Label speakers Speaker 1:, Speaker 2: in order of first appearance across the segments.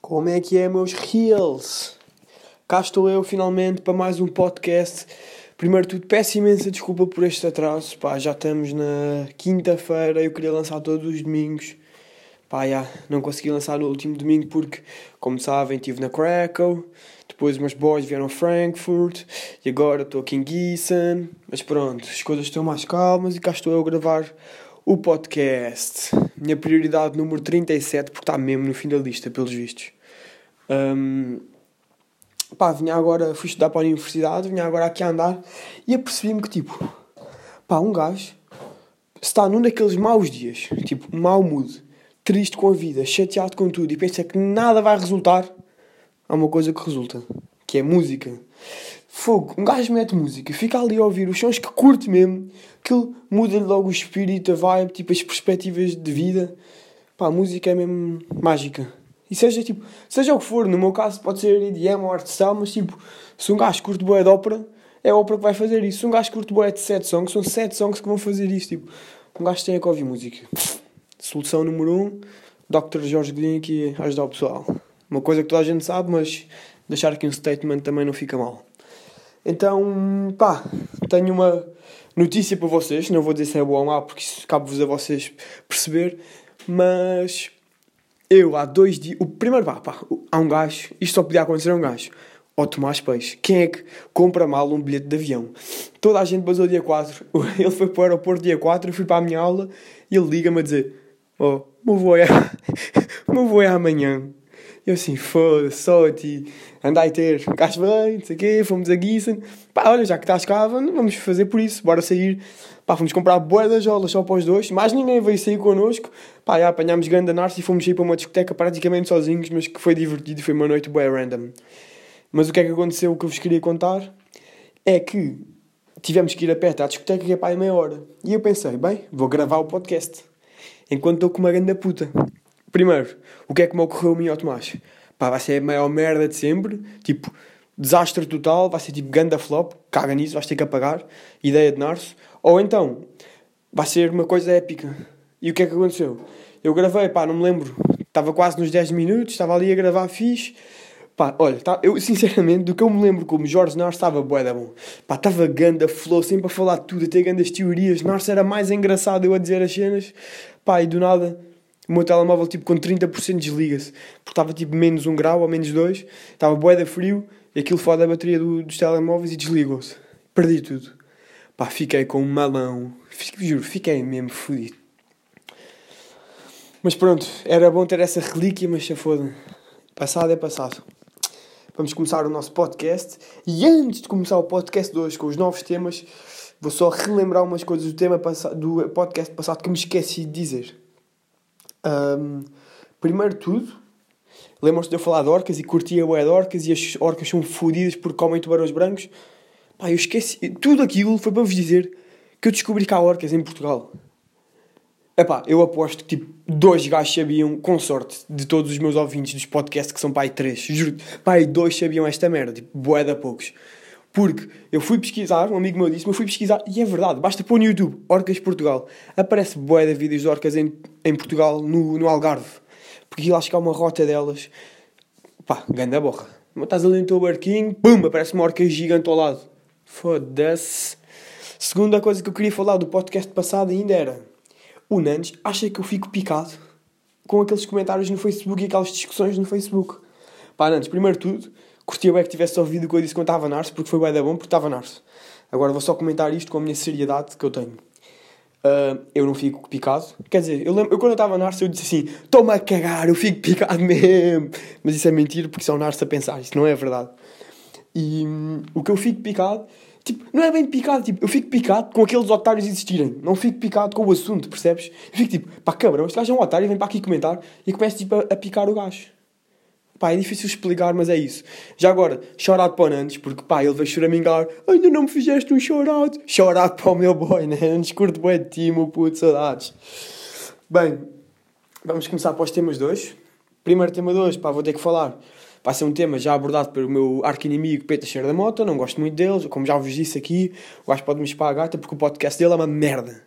Speaker 1: Como é que é, meus reels? Cá estou eu finalmente para mais um podcast. Primeiro de tudo, peço imensa desculpa por este atraso. Pá, já estamos na quinta-feira. Eu queria lançar todos os domingos. Pá, não consegui lançar no último domingo porque, como sabem, estive na Krakow. Depois meus boys vieram a Frankfurt. E agora estou aqui em Gießen. Mas pronto, as coisas estão mais calmas e cá estou eu a gravar o podcast. Minha prioridade número 37, porque está mesmo no fim da lista, pelos vistos. Um, pá, vinha agora, fui estudar para a universidade, vinha agora aqui a andar e apercebi-me que, tipo, pá, um gajo está num daqueles maus dias, tipo, mau mood, triste com a vida, chateado com tudo e pensa que nada vai resultar, há uma coisa que resulta, que é música. Fogo, um gajo mete música, fica ali a ouvir os sons que curte mesmo, que muda-lhe logo o espírito, a vibe, tipo as perspectivas de vida. Pá, a música é mesmo mágica. E seja tipo, seja o que for, no meu caso pode ser EDM ou artesão, mas tipo, se um gajo curte boé de ópera, é a ópera que vai fazer isso. Se um gajo curte boé de 7 songs, são 7 songs que vão fazer isso. Tipo, um gajo tem que ouvir música. Solução número 1, um, Dr. Jorge Godinho aqui a ajudar o pessoal. Uma coisa que toda a gente sabe, mas deixar aqui um statement também não fica mal. Então, pá, tenho uma notícia para vocês. Não vou dizer se é boa ou má, porque isso cabe-vos a vocês perceber. Mas eu, há dois dias. O primeiro, pá, pá, há um gajo. Isto só podia acontecer a um gajo. Ao Tomás Peixe. Quem é que compra mal um bilhete de avião? Toda a gente basou dia 4. Ele foi para o aeroporto dia 4. Eu fui para a minha aula e ele liga-me a dizer: Oh, meu voo é, é amanhã. Eu assim, foda-se, ti, andai ter, cá bem, não sei o quê, fomos a Gießen. Pá, olha, já que estás cá, vamos fazer por isso, bora sair. Pá, fomos comprar boé das jolas só para os dois, mais ninguém veio sair connosco. Pá, já apanhámos grande Narce e fomos sair para uma discoteca praticamente sozinhos, mas que foi divertido, foi uma noite boa random. Mas o que é que aconteceu, o que eu vos queria contar, é que tivemos que ir a pé à discoteca que é para aí meia hora. E eu pensei, bem, vou gravar o podcast. Enquanto estou com uma grande puta. Primeiro, o que é que me ocorreu a mim ao Tomás? Pá, vai ser a maior merda de sempre, tipo, desastre total, vai ser tipo ganda flop, caga nisso, vais ter que apagar, ideia de Narso. Ou então, vai ser uma coisa épica. E o que é que aconteceu? Eu gravei, pá, não me lembro, estava quase nos 10 minutos, estava ali a gravar fixe. Pá, olha, tá, eu sinceramente, do que eu me lembro como Jorge Narso estava bué da bom. Pá, estava ganda, flow, sempre a falar tudo, a ter grandes teorias. Narso era mais engraçado eu a dizer as cenas. Pá, e do nada o meu telemóvel tipo com 30% desliga-se, porque estava tipo menos 1 grau ou menos 2, estava boeda frio, e aquilo fora da bateria do, dos telemóveis e desligou-se. Perdi tudo. Pá, fiquei com um malão. Juro, fiquei mesmo fodido. Mas pronto, era bom ter essa relíquia, mas se foda. Passado é passado. Vamos começar o nosso podcast. E antes de começar o podcast de hoje com os novos temas, vou só relembrar umas coisas do tema do podcast passado que me esqueci de dizer. Um, primeiro tudo, lembram-se de eu falar de orcas e curtia o de orcas e as orcas são fodidas porque comem tubarões brancos. Pá, eu esqueci. Tudo aquilo foi para vos dizer que eu descobri que há orcas em Portugal. Epá, eu aposto que tipo, dois gajos sabiam, com sorte, de todos os meus ouvintes dos podcasts, que são pai três, juro, pai, dois sabiam esta merda, tipo, bué da poucos. Porque eu fui pesquisar, um amigo meu disse, mas fui pesquisar, e é verdade, basta pôr no YouTube, Orcas Portugal. Aparece bué de vídeos de orcas em, em Portugal, no, no Algarve. Porque aquilo acho que há uma rota delas. Pá, ganda borra. Estás ali no teu barquinho, pum, aparece uma orca gigante ao lado. Foda-se. Segunda coisa que eu queria falar do podcast passado ainda era... O Nandes acha que eu fico picado com aqueles comentários no Facebook e aquelas discussões no Facebook. Pá, Nandes, primeiro tudo curtia bem que tivesse ouvido o que eu disse quando estava Narce, porque foi bem da bom, porque estava Narce. Agora vou só comentar isto com a minha seriedade que eu tenho. Uh, eu não fico picado. Quer dizer, eu, lembro, eu quando eu estava Narce eu disse assim: toma a cagar, eu fico picado mesmo. Mas isso é mentira porque são Narce a pensar, isso não é verdade. E um, o que eu fico picado, tipo, não é bem picado, tipo, eu fico picado com aqueles otários existirem. Não fico picado com o assunto, percebes? Eu fico tipo, pá, câmara, este gajo é um otário, vem para aqui comentar e começo tipo a, a picar o gajo. Pá, é difícil explicar, mas é isso. Já agora, chorado para o Nantes, porque pá, ele veio choramingar. Ainda não me fizeste um chorado. Chorado para o meu boy, né? Nantes curto bem de ti, meu puto, saudades. Bem, vamos começar para os temas de hoje. Primeiro tema de hoje, pá, vou ter que falar. Vai ser um tema já abordado pelo meu arqui-inimigo Peta Cheira da Mota. Não gosto muito deles, como já vos disse aqui. O gajo pode me espar a gata porque o podcast dele é uma merda.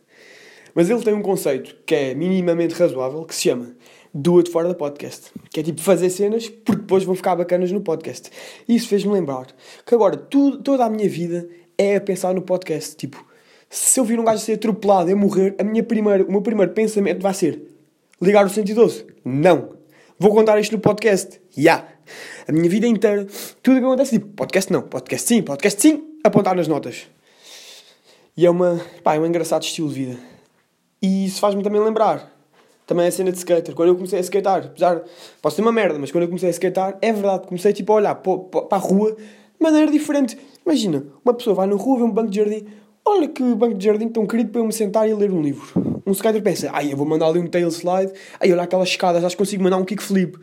Speaker 1: Mas ele tem um conceito que é minimamente razoável, que se chama do it fora da podcast. Que é tipo fazer cenas porque depois vão ficar bacanas no podcast. E isso fez-me lembrar que agora tudo, toda a minha vida é a pensar no podcast. Tipo, se eu vir um gajo ser atropelado e morrer, a minha primeira, o meu primeiro pensamento vai ser ligar o 112. Não. Vou contar isto no podcast. Ya. Yeah. A minha vida inteira, tudo que acontece, tipo, podcast não, podcast sim, podcast sim, apontar nas notas. E é uma, pá, é um engraçado estilo de vida. E isso faz-me também lembrar também a cena de skater. Quando eu comecei a skatear, apesar, posso ser uma merda, mas quando eu comecei a skatear, é verdade, comecei tipo a olhar para, a rua de maneira diferente. Imagina, uma pessoa vai na rua, vê um banco de jardim, olha que banco de jardim tão querido para eu me sentar e ler um livro. Um skater pensa, ai, eu vou mandar ali um tail slide, ai, olha aquelas escadas, acho que consigo mandar um kickflip.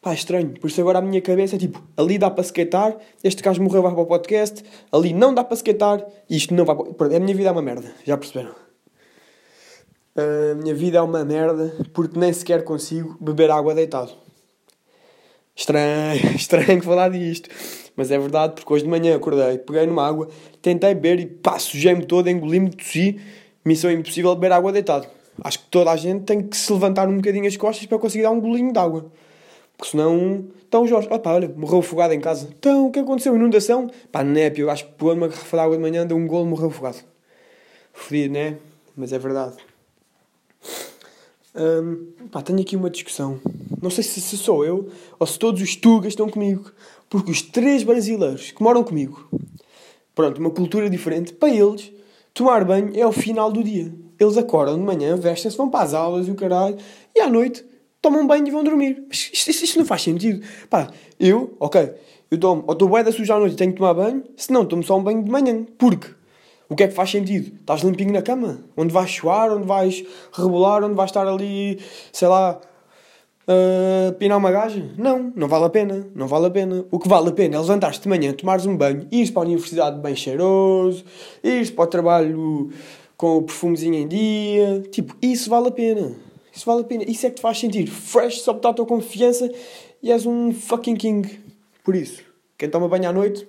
Speaker 1: Pá, é estranho. Por isso agora a minha cabeça é tipo, ali dá para skatear, este gajo morreu, vai para o podcast, ali não dá para skatear, isto não vai para... A minha vida é uma merda, já perceberam? A minha vida é uma merda porque nem sequer consigo beber água deitado. Estranho, estranho falar disto. Mas é verdade, porque hoje de manhã acordei, peguei numa água, tentei beber e pá, sujei-me todo, engoli-me, tossi. Missão impossível beber água deitado. Acho que toda a gente tem que se levantar um bocadinho as costas para conseguir dar um golinho de água. Porque senão. Então, Jorge, opá, olha, morreu afogado em casa. Então, o que aconteceu? Inundação? Pá, népio, acho que pôr uma garrafa de água de manhã, deu um golo, morreu afogado. Fodido, né? Mas é verdade. Um, pá, tenho aqui uma discussão. Não sei se, se sou eu ou se todos os tugas estão comigo. Porque os três brasileiros que moram comigo, pronto, uma cultura diferente, para eles, tomar banho é o final do dia. Eles acordam de manhã, vestem-se, vão para as aulas e o caralho, e à noite tomam banho e vão dormir. Mas isto, isto não faz sentido. Pá, eu, ok, eu tomo, ou estou bué da suja à noite e tenho que tomar banho, se não, tomo só um banho de manhã. Porque o que é que faz sentido? Estás limpinho na cama? Onde vais suar, onde vais rebolar, onde vais estar ali, sei lá, uh, pinar uma gaja? Não, não vale a pena, não vale a pena. O que vale a pena é levantar-te de manhã, tomares um banho, ires para a universidade bem cheiroso, ires para o trabalho com o perfumezinho em dia. Tipo, isso vale a pena. Isso vale a pena. Isso é que te faz sentir fresh, só a tua confiança e és um fucking king. Por isso, quem toma banho à noite,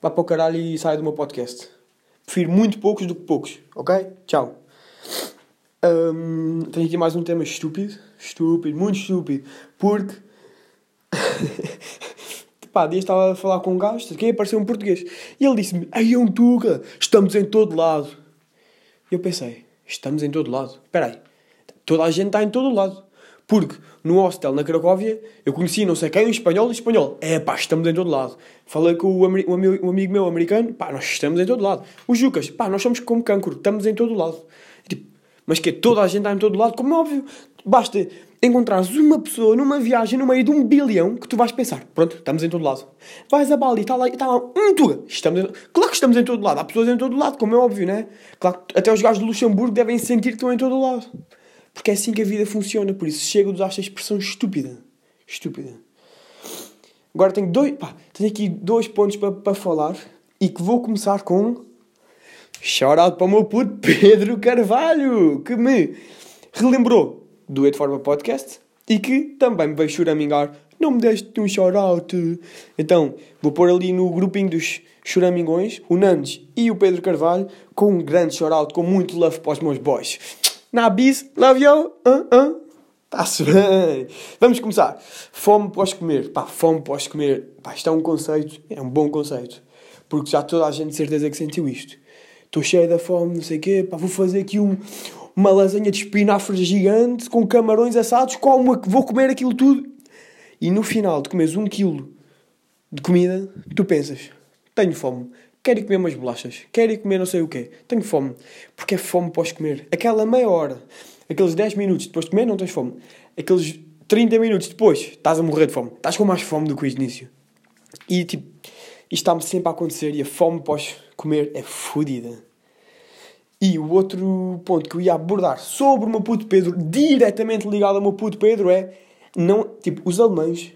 Speaker 1: vá para o caralho e sai do meu podcast. Prefiro muito poucos do que poucos, ok? Tchau. Um, tenho aqui mais um tema estúpido. Estúpido, muito estúpido. Porque. Pá, dia estava a falar com um gajo, que apareceu um português. E ele disse-me: Ai, é um Tuga, estamos em todo lado. E eu pensei: Estamos em todo lado? Espera aí, toda a gente está em todo lado. Porque no hostel na Cracóvia eu conheci não sei quem, espanhol e espanhol. É pá, estamos em todo lado. Falei com o, o, amigo meu americano, pá, nós estamos em todo lado. Os Jucas, pá, nós somos como cancro, estamos em todo lado. Tipo, mas que toda a gente está em todo lado, como é óbvio. Basta encontrares uma pessoa numa viagem no meio de um bilhão que tu vais pensar, pronto, estamos em todo lado. Vais a Bali, está lá, está lá um tuga, estamos em... Claro que estamos em todo lado, há pessoas em todo lado, como é óbvio, né? Claro que até os gajos de Luxemburgo devem sentir que estão em todo lado. Porque é assim que a vida funciona. Por isso chego a usar esta expressão estúpida. Estúpida. Agora tenho dois. Pá, tenho aqui dois pontos para, falar. E que vou começar com. Shout out para o meu puto Pedro Carvalho, que me relembrou do Ed Forma Podcast e que também me veio choramingar. Não me deste um shout out. Então, vou pôr ali no grupinho dos choramingões o Nandes e o Pedro Carvalho com um grande shout out, com muito love para os meus boys. Na bis, love you. Uh, uh. Está-se bem. Vamos começar. Fome pós comer. Pá, fome pós comer. Pá, isto é um conceito. É um bom conceito. Porque já toda a gente de certeza que sentiu isto. Estou cheio da fome, não sei o quê. Pá, vou fazer aqui um, uma lasanha de espinafres gigante com camarões assados. Como vou comer aquilo tudo. E no final de comeres um quilo de comida, tu pensas: tenho fome quero ir comer umas bolachas, quero ir comer não sei o quê, tenho fome, porque é fome pós comer. Aquela meia hora, aqueles 10 minutos depois de comer, não tens fome. Aqueles 30 minutos depois, estás a morrer de fome. Estás com mais fome do que o início. E tipo, isto está-me sempre a acontecer e a fome pós comer é fodida. E o outro ponto que eu ia abordar sobre o meu puto Pedro, diretamente ligado ao meu puto Pedro, é não, tipo, os alemães,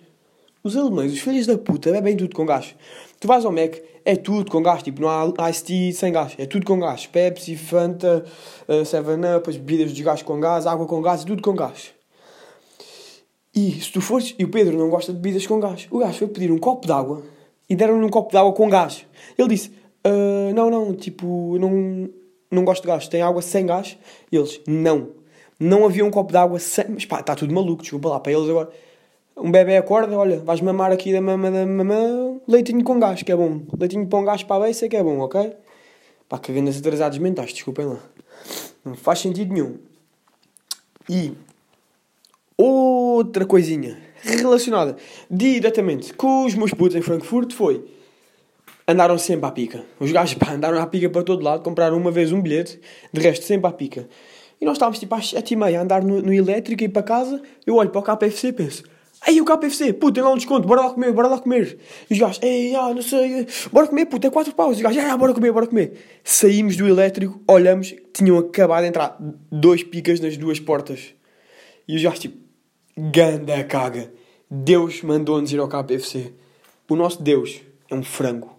Speaker 1: os alemães, os filhos da puta, bebem tudo com gás. Tu vais ao Mac, é tudo com gás, tipo, não há Ice Tea sem gás, é tudo com gás. Pepsi, Fanta, uh, Seven Up, as bebidas de gás com gás, água com gás, tudo com gás. E se tu fores, e o Pedro não gosta de bebidas com gás, o gajo foi pedir um copo de água e deram-lhe um copo de água com gás. Ele disse: uh, Não, não, tipo, não, não gosto de gás, tem água sem gás? E eles: Não. Não havia um copo de água sem. Mas pá, está tudo maluco, desculpa lá. Para eles agora. Um bebê acorda, olha, vais mamar aqui da mama da mamã, leitinho com gás, que é bom. Leitinho com gás para a beça, que é bom, ok? Pá, que grandes atrasados mentais, desculpem lá. Não faz sentido nenhum. E outra coisinha relacionada diretamente com os meus putos em Frankfurt foi andaram sempre à pica. Os gajos pá, andaram à pica para todo lado, compraram uma vez um bilhete, de resto sempre à pica. E nós estávamos tipo às 7 e meia a andar no, no elétrico e para casa. Eu olho para o KFC e penso: Ei, o KFC, puto, tem lá um desconto, bora lá comer, bora lá comer. E os gajos, ei, ah, não sei, bora comer, puto, é 4 paus. E os gajos, ah, bora comer, bora comer. Saímos do elétrico, olhamos, tinham acabado de entrar dois picas nas duas portas. E os gajos, tipo, ganda caga. Deus mandou-nos ir ao KFC. O nosso Deus é um frango.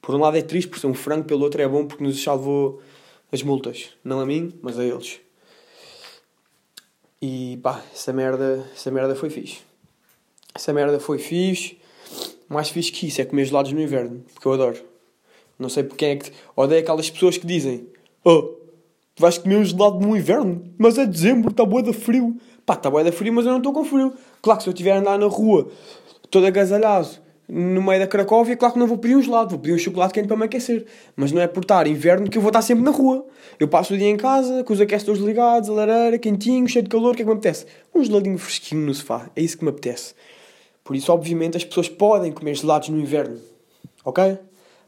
Speaker 1: Por um lado é triste por ser um frango, pelo outro é bom porque nos salvou as multas. Não a mim, mas a eles. E pá, essa merda, essa merda foi fixe. Essa merda foi fixe. Mais fixe que isso é comer gelados no inverno, porque eu adoro. Não sei porque é que. Odeio aquelas pessoas que dizem: Oh, vais comer um gelado no inverno, mas é dezembro, está boa de frio. Pá, está boa de frio, mas eu não estou com frio. Claro que se eu estiver a andar na rua, todo agasalhado, no meio da Cracóvia, claro que não vou pedir um gelado, vou pedir um chocolate quente para me aquecer. Mas não é por estar inverno que eu vou estar sempre na rua. Eu passo o dia em casa, com os aquecedores ligados, a lareira, quentinho, cheio de calor, o que é que me apetece? Um geladinho fresquinho no sofá, é isso que me apetece. Por isso, obviamente, as pessoas podem comer gelados no inverno. Ok?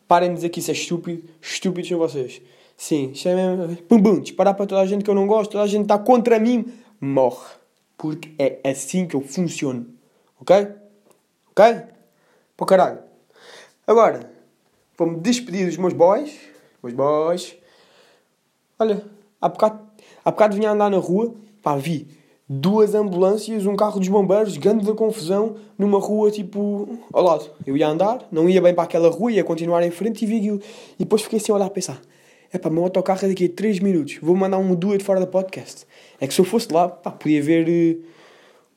Speaker 1: Parem de dizer que isso é estúpido. Estúpidos são vocês. Sim, isto é mesmo. Pum, pum, disparar para toda a gente que eu não gosto, toda a gente está contra mim, morre. Porque é assim que eu funciono. Ok? Ok? Para caralho. Agora, vou-me despedir dos meus boys. Meus boys. Olha, há bocado, há bocado vinha andar na rua, pá, vi duas ambulâncias, um carro dos bombeiros, grande da confusão, numa rua tipo ao lado. Eu ia andar, não ia bem para aquela rua, ia continuar em frente e vi aquilo. E depois fiquei assim a olhar a pensar: é pá, meu autocarro é daqui a 3 minutos, vou mandar um duet fora da podcast. É que se eu fosse lá, pá, podia ver uh,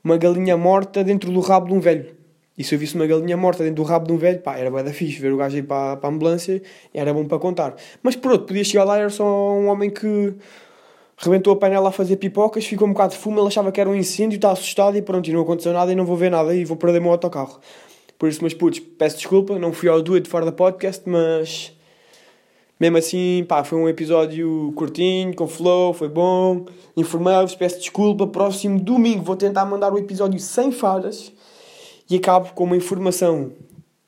Speaker 1: uma galinha morta dentro do rabo de um velho. E se eu visse uma galinha morta dentro do rabo de um velho, pá, era bem da fixe ver o gajo ir para, para a ambulância, era bom para contar. Mas pronto, podia chegar lá, era só um homem que rebentou a panela a fazer pipocas, ficou um bocado de fumo, ele achava que era um incêndio, está assustado e pronto, e não aconteceu nada e não vou ver nada e vou perder o meu autocarro. Por isso, meus putos, peço desculpa, não fui ao duet fora da podcast, mas mesmo assim, pá, foi um episódio curtinho, com flow, foi bom. Informei-vos, peço desculpa. Próximo domingo vou tentar mandar o episódio sem falhas e acabo com uma informação,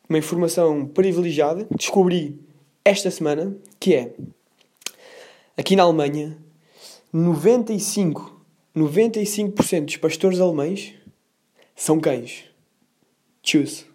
Speaker 1: uma informação privilegiada. Descobri esta semana que é aqui na Alemanha 95, 95% dos pastores alemães são cães. Choose.